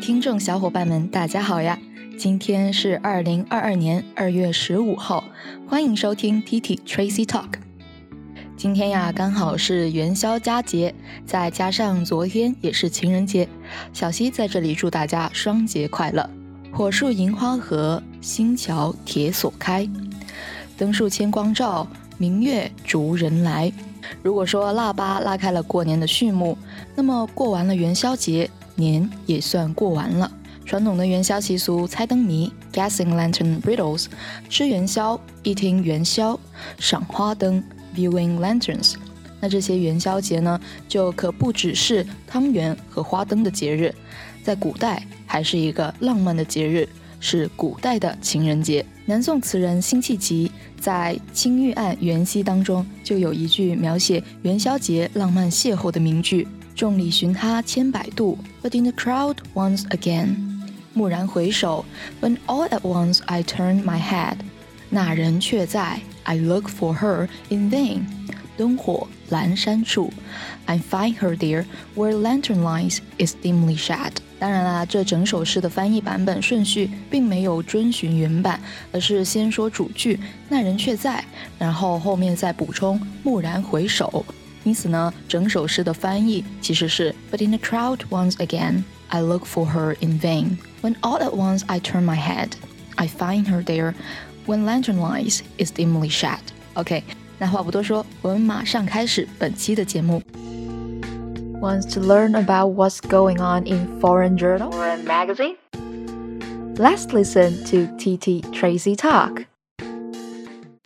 听众小伙伴们，大家好呀！今天是二零二二年二月十五号，欢迎收听 T T Tracy Talk。今天呀，刚好是元宵佳节，再加上昨天也是情人节，小溪在这里祝大家双节快乐！火树银花合，新桥铁锁开，灯树千光照，明月逐人来。如果说腊八拉开了过年的序幕，那么过完了元宵节，年也算过完了。传统的元宵习俗，猜灯谜 （Guessing Lantern Riddles），吃元宵，，eating 元宵，赏花灯 （Viewing Lanterns）。那这些元宵节呢，就可不只是汤圆和花灯的节日，在古代还是一个浪漫的节日，是古代的情人节。南宋词人辛弃疾在《青玉案·元夕》当中就有一句描写元宵节浪漫邂逅的名句：“众里寻他千百度，But in the crowd once again，蓦然回首，When all at once I turn my head，那人却在，I look for her in vain。灯火阑珊处，I find her there where lantern lights is dimly shed。”当然啦，这整首诗的翻译版本顺序并没有遵循原版，而是先说主句“那人却在”，然后后面再补充“蓦然回首”。因此呢，整首诗的翻译其实是 “But in the crowd once again, I look for her in vain. When all at once I turn my head, I find her there. When lantern light is dimly shed.” OK，那话不多说，我们马上开始本期的节目。Wants to learn about what's going on in foreign journal or magazine? Let's listen to TT Tracy talk.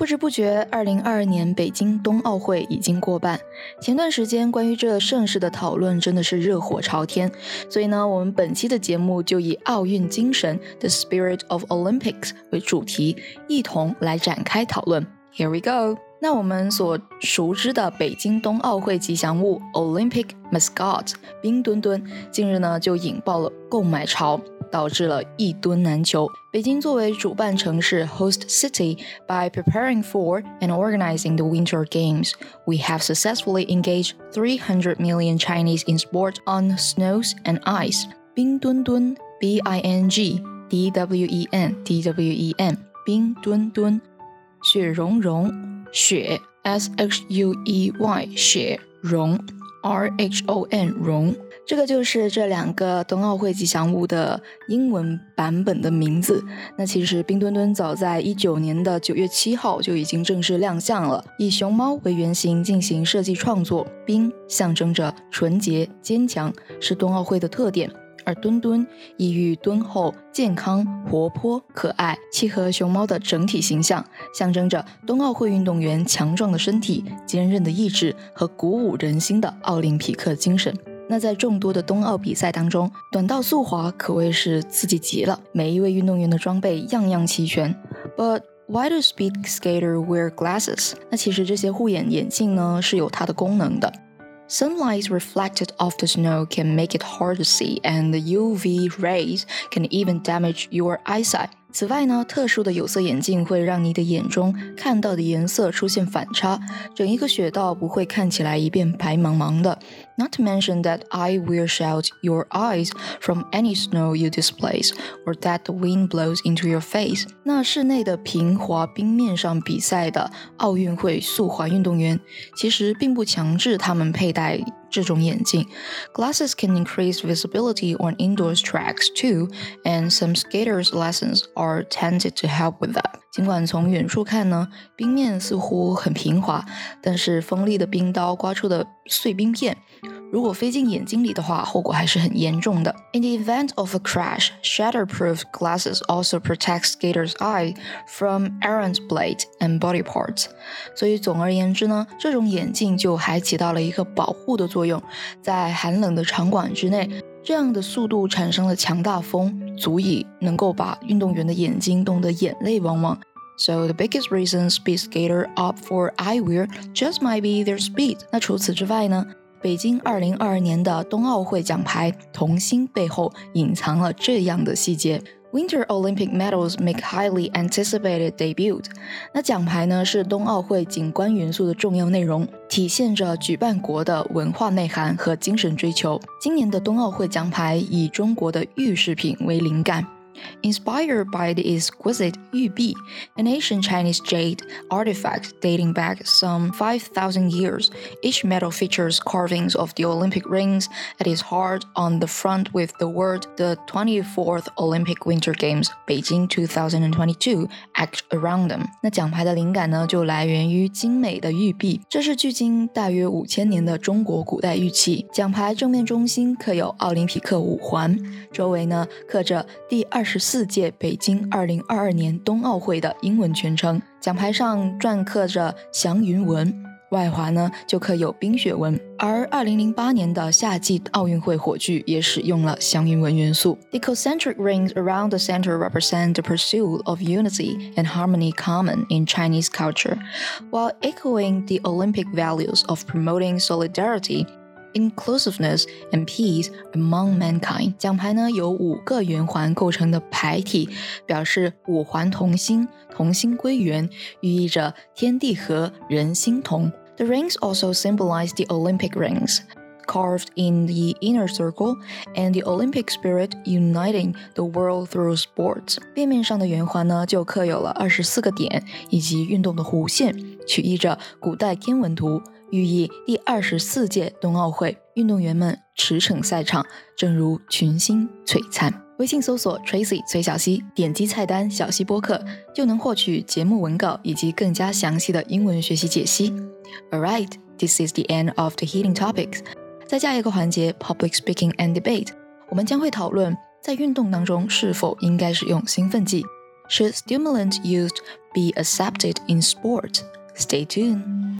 不知不觉，二零二二年北京冬奥会已经过半。前段时间关于这盛事的讨论真的是热火朝天，所以呢，我们本期的节目就以奥运精神 （The Spirit of Olympics） 为主题，一同来展开讨论。Here we go. 那我们所熟知的北京冬奥会吉祥物 Olympic mascot 冰墩墩，近日呢就引爆了购买潮，导致了一吨难求。北京作为主办城市 （host city） by preparing for and organizing the Winter Games, we have successfully engaged 300 million Chinese in sport on snows and ice. 冰墩墩 B I N G D W E N D W E N 冰墩墩，雪融融。雪 s h u e y 雪融 r h o n 融， 这个就是这两个冬奥会吉祥物的英文版本的名字。那其实冰墩墩早在一九年的九月七号就已经正式亮相了，以熊猫为原型进行设计创作。冰象征着纯洁坚强，是冬奥会的特点。而墩墩意喻敦厚、健康、活泼、可爱，契合熊猫的整体形象，象征着冬奥会运动员强壮的身体、坚韧的意志和鼓舞人心的奥林匹克精神。那在众多的冬奥比赛当中，短道速滑可谓是刺激极了，每一位运动员的装备样样齐全。But why do speed skater wear glasses？那其实这些护眼眼镜呢是有它的功能的。Sunlight reflected off the snow can make it hard to see, and the UV rays can even damage your eyesight. 此外呢，特殊的有色眼镜会让你的眼中看到的颜色出现反差，整一个雪道不会看起来一片白茫茫的。Not to mention that I will shield your eyes from any snow you displace, or that the wind blows into your face。那室内的平滑冰面上比赛的奥运会速滑运动员，其实并不强制他们佩戴。这种眼镜，glasses can increase visibility on indoor tracks too, and some skaters' lessons are tended to help with that. 尽管从远处看呢，冰面似乎很平滑，但是锋利的冰刀刮出的碎冰片。 如果飞进眼睛里的话，后果还是很严重的。In the event of a crash, shatterproof glasses also protect skaters' eye from errant blade and body parts。所以总而言之呢，这种眼镜就还起到了一个保护的作用。在寒冷的场馆之内，这样的速度产生了强大风，足以能够把运动员的眼睛冻得眼泪汪汪。So the biggest reason speed skater opt for eyewear just might be their speed。那除此之外呢？ 北京二零二二年的冬奥会奖牌童心背后隐藏了这样的细节 Winter Olympic medals make highly anticipated debut。那奖牌呢是冬奥会景观元素的重要内容，体现着举办国的文化内涵和精神追求。今年的冬奥会奖牌以中国的玉饰品为灵感。Inspired by the exquisite Yu Bi, an ancient Chinese jade artifact dating back some 5,000 years, each medal features carvings of the Olympic rings at its heart on the front with the word the 24th Olympic Winter Games Beijing 2022 etched around them。那奖牌的灵感呢，就来源于精美的玉璧，这是距今大约五千年的中国古代玉器。奖牌正面中心刻有奥林匹克五环，周围呢刻着第二。二 十四届北京二零二二年冬奥会的英文全称，奖牌上篆刻着祥云文，外环呢就刻有冰雪纹。而二零零八年的夏季奥运会火炬也使用了祥云纹元素。The concentric rings around the center represent the pursuit of unity and harmony common in Chinese culture, while echoing the Olympic values of promoting solidarity. Inclusiveness and peace among mankind。奖牌呢由五个圆环构成的牌体，表示五环同心，同心归元，寓意着天地和，人心同。The rings also symbolize the Olympic rings. Carved in the inner circle and the Olympic spirit uniting the world through sports。背面上的圆环呢，就刻有了二十四个点以及运动的弧线，取意着古代天文图。 寓意第二十四届冬奥会运动员们驰骋赛场，正如群星璀璨。微信搜索 Tracy 崔小溪，点击菜单小溪播客，就能获取节目文稿以及更加详细的英文学习解析。Alright, this is the end of the heating topics。在下一个环节 Public Speaking and Debate，我们将会讨论在运动当中是否应该使用兴奋剂。Should stimulants used be accepted in sport? Stay tuned.